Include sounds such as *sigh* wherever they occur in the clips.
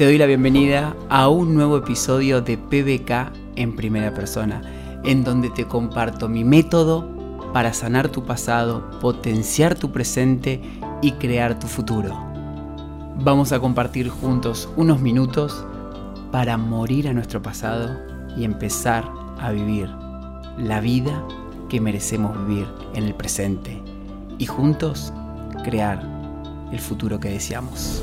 Te doy la bienvenida a un nuevo episodio de PBK en primera persona, en donde te comparto mi método para sanar tu pasado, potenciar tu presente y crear tu futuro. Vamos a compartir juntos unos minutos para morir a nuestro pasado y empezar a vivir la vida que merecemos vivir en el presente y juntos crear el futuro que deseamos.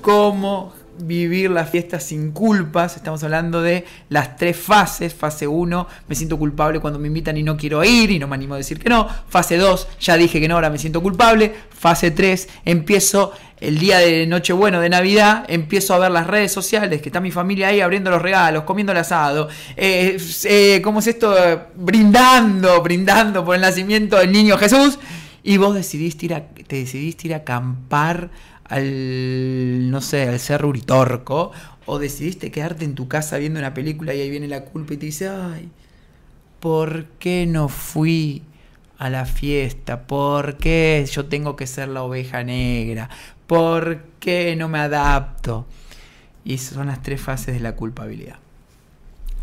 ¿Cómo vivir la fiesta sin culpas. Estamos hablando de las tres fases. Fase 1, me siento culpable cuando me invitan y no quiero ir y no me animo a decir que no. Fase 2, ya dije que no, ahora me siento culpable. Fase 3, empiezo el día de Nochebueno, de Navidad, empiezo a ver las redes sociales, que está mi familia ahí abriendo los regalos, comiendo el asado. Eh, eh, ¿Cómo es esto? Brindando, brindando por el nacimiento del niño Jesús. Y vos decidiste ir a, te decidiste ir a acampar al, no sé, al Cerro Uritorco, o decidiste quedarte en tu casa viendo una película y ahí viene la culpa y te dice, ay, ¿por qué no fui a la fiesta? ¿Por qué yo tengo que ser la oveja negra? ¿Por qué no me adapto? Y son las tres fases de la culpabilidad.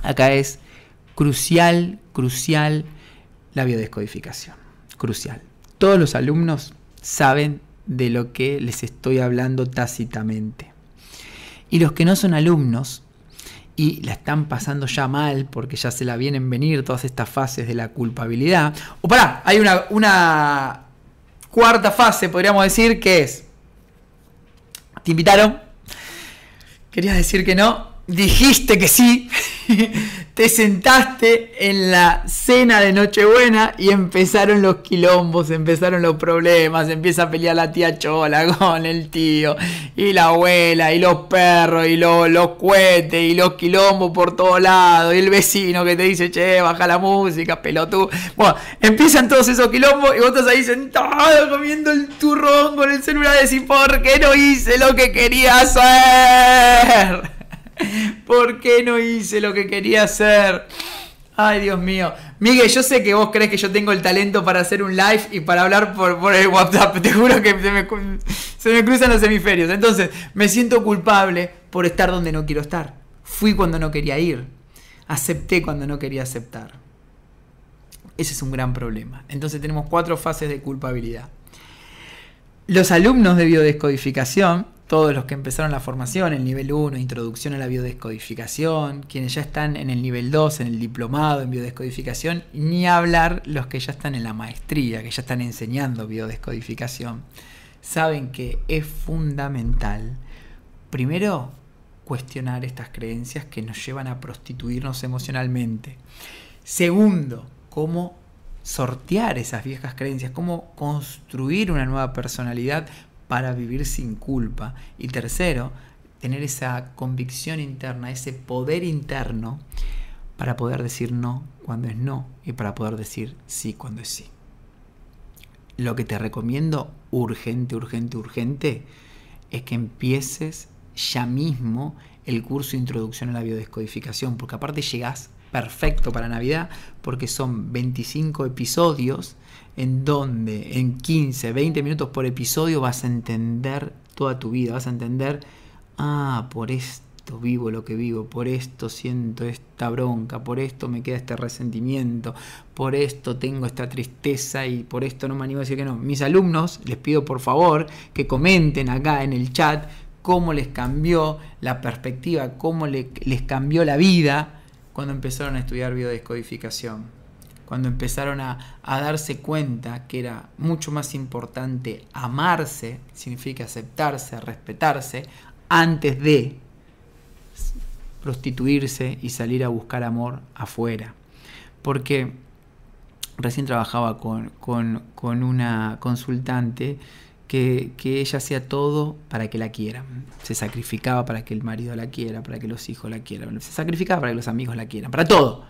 Acá es crucial, crucial la biodescodificación. Crucial. Todos los alumnos saben de lo que les estoy hablando tácitamente. Y los que no son alumnos y la están pasando ya mal porque ya se la vienen venir todas estas fases de la culpabilidad. O pará, hay una, una cuarta fase, podríamos decir, que es, te invitaron, querías decir que no, dijiste que sí, *laughs* te sentaste en la cena de Nochebuena y empezaron los quilombos, empezaron los problemas, empieza a pelear la tía Chola *laughs* con el tío y la abuela y los perros y los, los cohetes y los quilombos por todos lados y el vecino que te dice, che, baja la música, pelotudo. Bueno, empiezan todos esos quilombos y vos estás ahí sentado comiendo el turrón con el celular y decís, ¿por qué no hice lo que quería hacer? *laughs* ¿Por qué no hice lo que quería hacer? Ay, Dios mío. Miguel, yo sé que vos crees que yo tengo el talento para hacer un live y para hablar por, el WhatsApp. *laughs* Te juro que se me, se me cruzan los hemisferios. Entonces, me siento culpable por estar donde no quiero estar. Fui cuando no quería ir. Acepté cuando no quería aceptar. Ese es un gran problema. Entonces tenemos cuatro fases de culpabilidad. Los alumnos de biodescodificación todos los que empezaron la formación, el nivel 1, introducción a la biodescodificación, quienes ya están en el nivel 2, en el diplomado en biodescodificación, ni hablar los que ya están en la maestría, que ya están enseñando biodescodificación, saben que es fundamental, primero, cuestionar estas creencias que nos llevan a prostituirnos emocionalmente. Segundo, cómo sortear esas viejas creencias, cómo construir una nueva personalidad para vivir sin culpa. Y tercero, tener esa convicción interna, ese poder interno para poder decir no cuando es no y para poder decir sí cuando es sí. Lo que te recomiendo urgente, urgente, urgente es que empieces ya mismo el curso de introducción a la biodescodificación, porque aparte llegás perfecto para Navidad, porque son 25 episodios en donde en 15, 20 minutos por episodio vas a entender toda tu vida, vas a entender, ah, por esto vivo lo que vivo, por esto siento esta bronca, por esto me queda este resentimiento, por esto tengo esta tristeza y por esto no me animo a decir que no. Mis alumnos, les pido por favor que comenten acá en el chat cómo les cambió la perspectiva, cómo les cambió la vida cuando empezaron a estudiar biodescodificación, cuando empezaron a, darse cuenta que era mucho más importante amarse, significa aceptarse, respetarse, antes de prostituirse y salir a buscar amor afuera. Porque recién trabajaba con, una consultante que, ella hacía todo para que la quieran. Se sacrificaba para que el marido la quiera, para que los hijos la quieran. Se sacrificaba para que los amigos la quieran, para todo.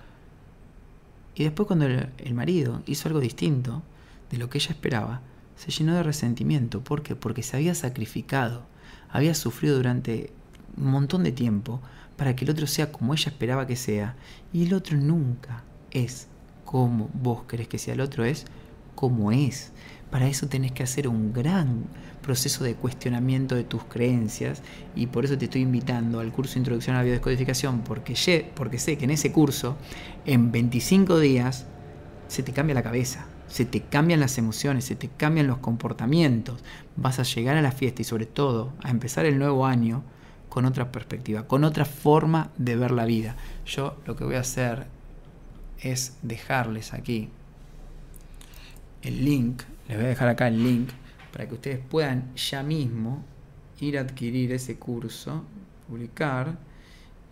Y después cuando el, marido hizo algo distinto de lo que ella esperaba, se llenó de resentimiento. ¿Por qué? Porque se había sacrificado, había sufrido durante un montón de tiempo para que el otro sea como ella esperaba que sea. Y el otro nunca es como vos querés que sea. El otro es como es. Para eso tenés que hacer un gran proceso de cuestionamiento de tus creencias y por eso te estoy invitando al curso Introducción a la Biodescodificación porque, porque sé que en ese curso, en 25 días, se te cambia la cabeza, se te cambian las emociones, se te cambian los comportamientos, vas a llegar a la fiesta y sobre todo a empezar el nuevo año con otra perspectiva, con otra forma de ver la vida. Yo lo que voy a hacer es dejarles aquí el link, les voy a dejar acá el link para que ustedes puedan ya mismo ir a adquirir ese curso, publicar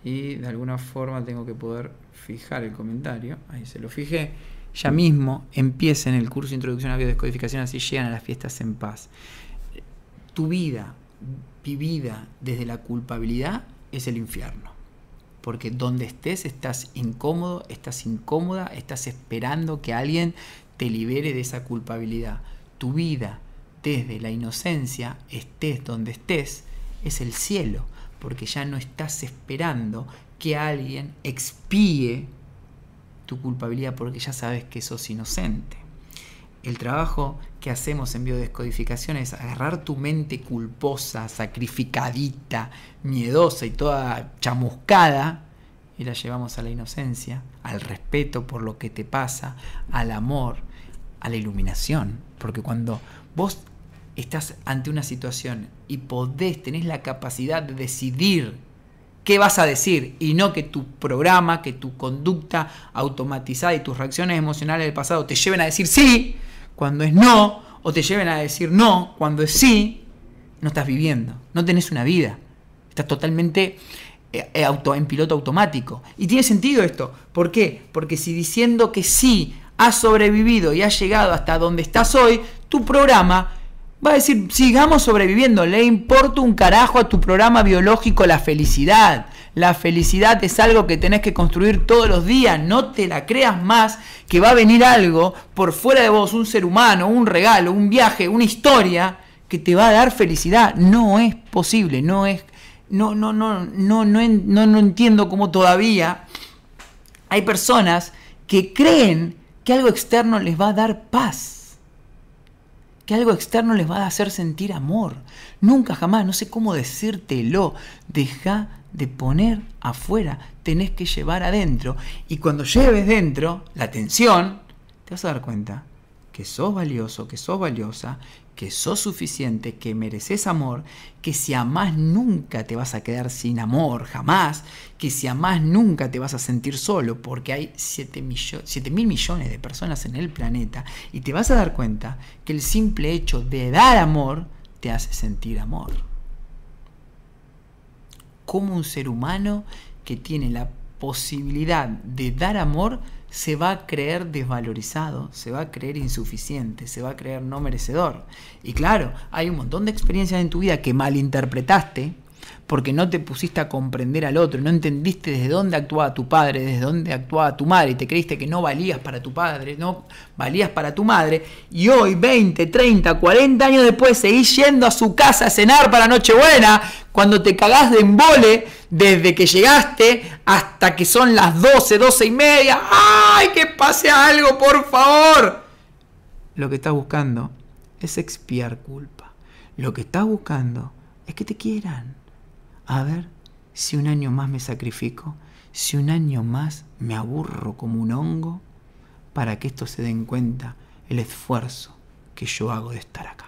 y de alguna forma tengo que poder fijar el comentario, ahí se lo fijé, ya mismo empiecen el curso de Introducción a Biodescodificación, así llegan a las fiestas en paz. Tu vida vivida desde la culpabilidad es el infierno. Porque donde estés estás incómodo, estás incómoda, estás esperando que alguien te libere de esa culpabilidad. Tu vida desde la inocencia, estés donde estés, es el cielo, porque ya no estás esperando que alguien expíe tu culpabilidad porque ya sabes que sos inocente. El trabajo que hacemos en biodescodificación es agarrar tu mente culposa, sacrificadita, miedosa y toda chamuscada y la llevamos a la inocencia, al respeto por lo que te pasa, al amor, a la iluminación. Porque cuando vos estás ante una situación y podés, tenés la capacidad de decidir qué vas a decir y no que tu programa, que tu conducta automatizada y tus reacciones emocionales del pasado te lleven a decir sí cuando es no o te lleven a decir no cuando es sí, no estás viviendo, no tenés una vida, estás totalmente eh, eh, auto, en piloto automático. Y tiene sentido esto, ¿por qué? Porque si diciendo que sí has sobrevivido y has llegado hasta donde estás hoy, tu programa va a decir, sigamos sobreviviendo, le importa un carajo a tu programa biológico la felicidad. La felicidad es algo que tenés que construir todos los días, no te la creas más que va a venir algo por fuera de vos, un ser humano, un regalo, un viaje, una historia que te va a dar felicidad. No es posible, no es no no no no no, no, no entiendo cómo todavía hay personas que creen que algo externo les va a dar paz, que algo externo les va a hacer sentir amor. Nunca jamás, no sé cómo decírtelo, deja de poner afuera, tenés que llevar adentro. Y cuando lleves dentro la atención, te vas a dar cuenta que sos valioso, que sos valiosa, que sos suficiente, que mereces amor, que si amás nunca te vas a quedar sin amor, jamás, que si amás nunca te vas a sentir solo, porque hay 7 mil millones de personas en el planeta, y te vas a dar cuenta que el simple hecho de dar amor te hace sentir amor. Como un ser humano que tiene la posibilidad de dar amor se va a creer desvalorizado, se va a creer insuficiente, se va a creer no merecedor. Y claro, hay un montón de experiencias en tu vida que malinterpretaste porque no te pusiste a comprender al otro, no entendiste desde dónde actuaba tu padre, desde dónde actuaba tu madre, y te creíste que no valías para tu padre, no valías para tu madre, y hoy, 20, 30, 40 años después, seguís yendo a su casa a cenar para Nochebuena, cuando te cagás de embole desde que llegaste hasta que son las 12, 12 y media. ¡Ay, que pase algo, por favor! Lo que estás buscando es expiar culpa. Lo que estás buscando es que te quieran a ver si un año más me sacrifico, si un año más me aburro como un hongo, para que estos se den cuenta el esfuerzo que yo hago de estar acá.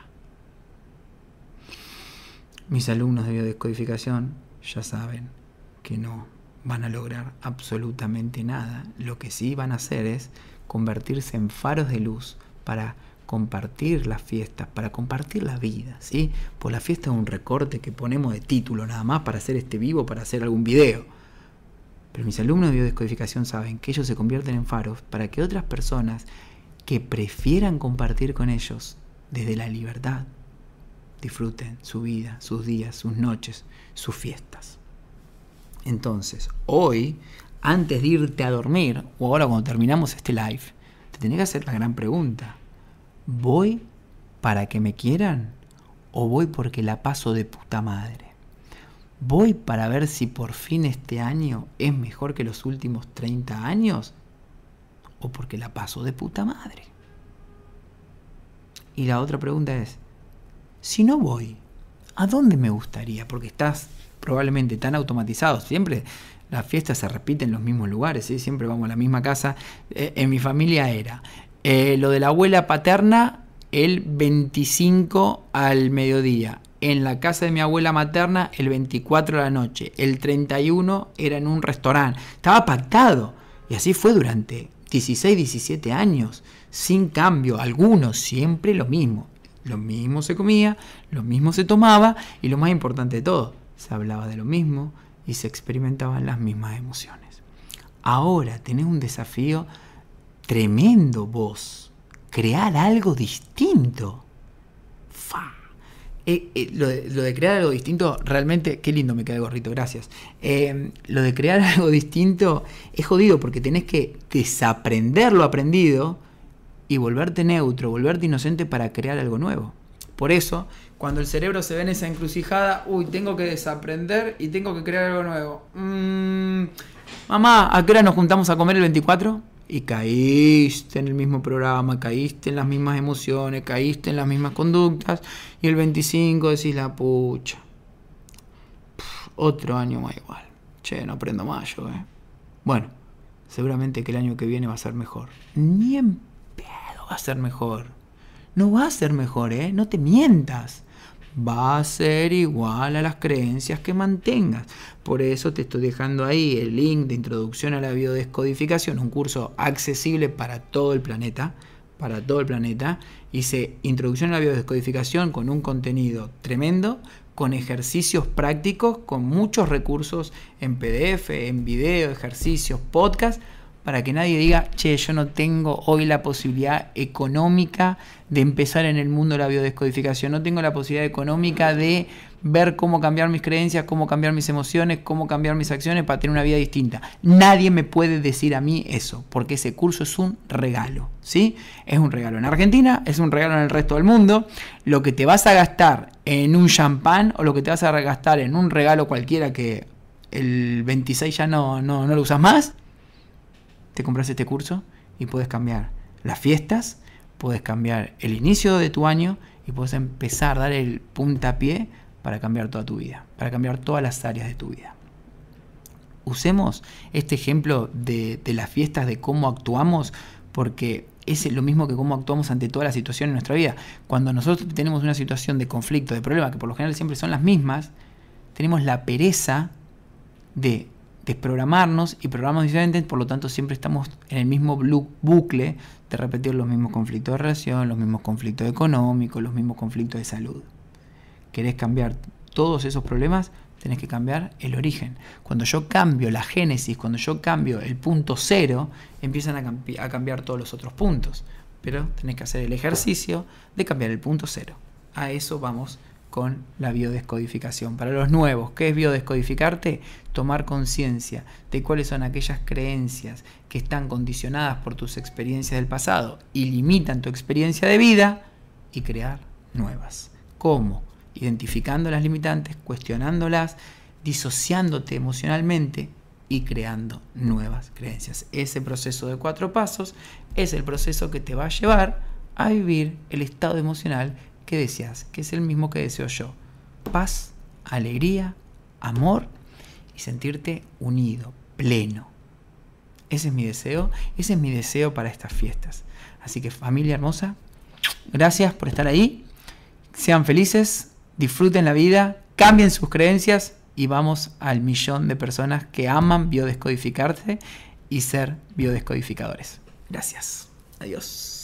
Mis alumnos de biodescodificación ya saben que no van a lograr absolutamente nada. Lo que sí van a hacer es convertirse en faros de luz para compartir las fiestas, para compartir la vida, ¿sí? Pues la fiesta es un recorte que ponemos de título nada más para hacer este vivo, para hacer algún video. Pero mis alumnos de biodescodificación saben que ellos se convierten en faros para que otras personas que prefieran compartir con ellos desde la libertad disfruten su vida, sus días, sus noches, sus fiestas. Entonces, hoy, antes de irte a dormir, o ahora cuando terminamos este live, te tenés que hacer la gran pregunta. ¿Voy para que me quieran o voy porque la paso de puta madre? ¿Voy para ver si por fin este año es mejor que los últimos 30 años? ¿O porque la paso de puta madre? Y la otra pregunta es, si no voy, ¿a dónde me gustaría? Porque estás probablemente tan automatizado, siempre las fiestas se repiten en los mismos lugares, ¿sí? siempre vamos a la misma casa. Eh, en mi familia era eh, lo de la abuela paterna el 25 al mediodía, en la casa de mi abuela materna el 24 de la noche, el 31 era en un restaurante, estaba pactado y así fue durante 16, 17 años, sin cambio, algunos, siempre lo mismo. Lo mismo se comía, lo mismo se tomaba y lo más importante de todo, se hablaba de lo mismo, y se experimentaban las mismas emociones. Ahora tenés un desafío tremendo vos, crear algo distinto. Fa. Eh, eh, lo, de, crear algo distinto, realmente, qué lindo me queda el gorrito, gracias. Eh, lo de crear *laughs* algo distinto es jodido porque tenés que desaprender lo aprendido y volverte neutro, volverte inocente para crear algo nuevo. Por eso, cuando el cerebro se ve en esa encrucijada, uy, tengo que desaprender y tengo que crear algo nuevo. Mm, mamá, ¿a qué hora nos juntamos a comer el 24? Y caíste en el mismo programa, caíste en las mismas emociones, caíste en las mismas conductas. Y el 25 decís la pucha. otro año más igual. Che, no aprendo más yo, ¿eh? Bueno, seguramente que el año que viene va a ser mejor. Ni a ser mejor. No va a ser mejor, ¿eh? No te mientas va a ser igual a las creencias que mantengas. Por eso te estoy dejando ahí el link de introducción a la biodescodificación, un curso accesible para todo el planeta, para todo el planeta. Hice introducción a la biodescodificación con un contenido tremendo, con ejercicios prácticos, con muchos recursos en PDF, en video, ejercicios, podcast para que nadie diga, che, yo no tengo hoy la posibilidad económica de empezar en el mundo de la biodescodificación, no tengo la posibilidad económica de ver cómo cambiar mis creencias, cómo cambiar mis emociones, cómo cambiar mis acciones para tener una vida distinta. Nadie me puede decir a mí eso, porque ese curso es un regalo, ¿sí? Es un regalo en Argentina, es un regalo en el resto del mundo. Lo que te vas a gastar en un champán o lo que te vas a gastar en un regalo cualquiera que el 26 ya no, no, no lo usas más, te compras este curso y puedes cambiar las fiestas, puedes cambiar el inicio de tu año y puedes empezar a dar el puntapié para cambiar toda tu vida, para cambiar todas las áreas de tu vida. Usemos este ejemplo de, las fiestas, de cómo actuamos, porque es lo mismo que cómo actuamos ante todas las situaciones en nuestra vida. Cuando nosotros tenemos una situación de conflicto, de problema, que por lo general siempre son las mismas, tenemos la pereza de desprogramarnos y programamos diferentes, por lo tanto siempre estamos en el mismo bucle de repetir los mismos conflictos de relación, los mismos conflictos económicos, los mismos conflictos de salud. ¿Querés cambiar todos esos problemas? Tenés que cambiar el origen. Cuando yo cambio la génesis, cuando yo cambio el punto cero, empiezan a, a cambiar todos los otros puntos. Pero tenés que hacer el ejercicio de cambiar el punto cero. A eso vamos con la biodescodificación. Para los nuevos, ¿qué es biodescodificarte? Tomar conciencia de cuáles son aquellas creencias que están condicionadas por tus experiencias del pasado y limitan tu experiencia de vida y crear nuevas. ¿Cómo? Identificando las limitantes, cuestionándolas, disociándote emocionalmente y creando nuevas creencias. Ese proceso de cuatro pasos es el proceso que te va a llevar a vivir el estado emocional ¿Qué deseas? Que es el mismo que deseo yo. Paz, alegría, amor y sentirte unido, pleno. Ese es mi deseo, ese es mi deseo para estas fiestas. Así que familia hermosa, gracias por estar ahí. Sean felices, disfruten la vida, cambien sus creencias y vamos al millón de personas que aman biodescodificarse y ser biodescodificadores. Gracias. Adiós.